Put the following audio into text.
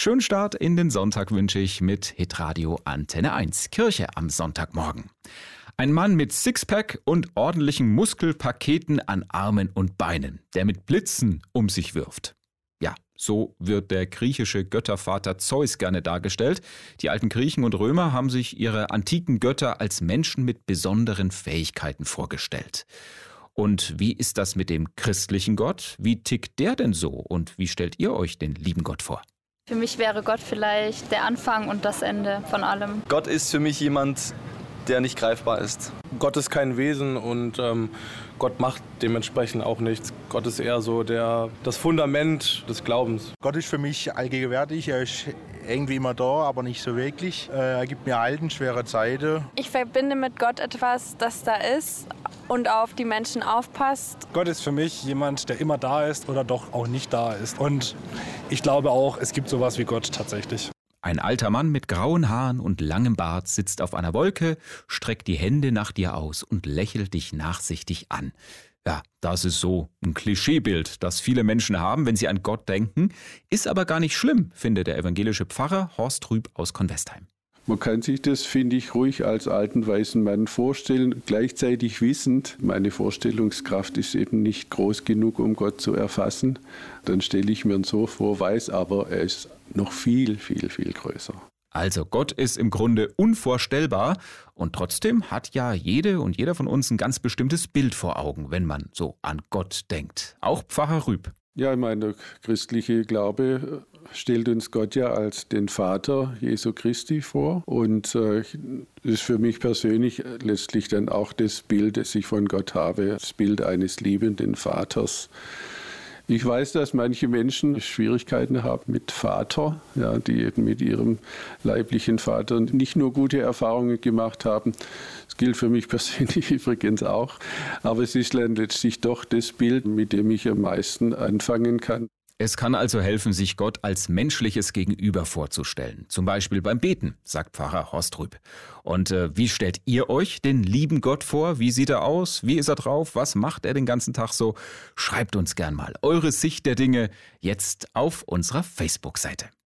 Schönen Start in den Sonntag wünsche ich mit Hitradio Antenne 1, Kirche am Sonntagmorgen. Ein Mann mit Sixpack und ordentlichen Muskelpaketen an Armen und Beinen, der mit Blitzen um sich wirft. Ja, so wird der griechische Göttervater Zeus gerne dargestellt. Die alten Griechen und Römer haben sich ihre antiken Götter als Menschen mit besonderen Fähigkeiten vorgestellt. Und wie ist das mit dem christlichen Gott? Wie tickt der denn so? Und wie stellt ihr euch den lieben Gott vor? Für mich wäre Gott vielleicht der Anfang und das Ende von allem. Gott ist für mich jemand, der nicht greifbar ist. Gott ist kein Wesen und ähm, Gott macht dementsprechend auch nichts. Gott ist eher so der, das Fundament des Glaubens. Gott ist für mich allgegenwärtig. Er ist irgendwie immer da, aber nicht so wirklich. Äh, er gibt mir Alten, schwere Zeiten. Ich verbinde mit Gott etwas, das da ist und auf die Menschen aufpasst. Gott ist für mich jemand, der immer da ist oder doch auch nicht da ist. Und ich glaube auch, es gibt sowas wie Gott tatsächlich. Ein alter Mann mit grauen Haaren und langem Bart sitzt auf einer Wolke, streckt die Hände nach dir aus und lächelt dich nachsichtig an. Ja, das ist so ein Klischeebild, das viele Menschen haben, wenn sie an Gott denken, ist aber gar nicht schlimm, findet der evangelische Pfarrer Horst Rüb aus Convestheim. Man kann sich das, finde ich, ruhig als alten weißen Mann vorstellen, gleichzeitig wissend, meine Vorstellungskraft ist eben nicht groß genug, um Gott zu erfassen. Dann stelle ich mir ihn so vor, weiß aber, er ist noch viel, viel, viel größer. Also Gott ist im Grunde unvorstellbar und trotzdem hat ja jede und jeder von uns ein ganz bestimmtes Bild vor Augen, wenn man so an Gott denkt. Auch Pfarrer Rüb. Ja, ich meine, der christliche Glaube stellt uns Gott ja als den Vater Jesu Christi vor. Und äh, ist für mich persönlich letztlich dann auch das Bild, das ich von Gott habe, das Bild eines liebenden Vaters. Ich weiß, dass manche Menschen Schwierigkeiten haben mit Vater, ja, die eben mit ihrem leiblichen Vater nicht nur gute Erfahrungen gemacht haben. Das gilt für mich persönlich übrigens auch. Aber es ist letztlich doch das Bild, mit dem ich am meisten anfangen kann. Es kann also helfen, sich Gott als menschliches Gegenüber vorzustellen. Zum Beispiel beim Beten, sagt Pfarrer Horst Rüb. Und äh, wie stellt ihr euch den lieben Gott vor? Wie sieht er aus? Wie ist er drauf? Was macht er den ganzen Tag so? Schreibt uns gern mal eure Sicht der Dinge jetzt auf unserer Facebook-Seite.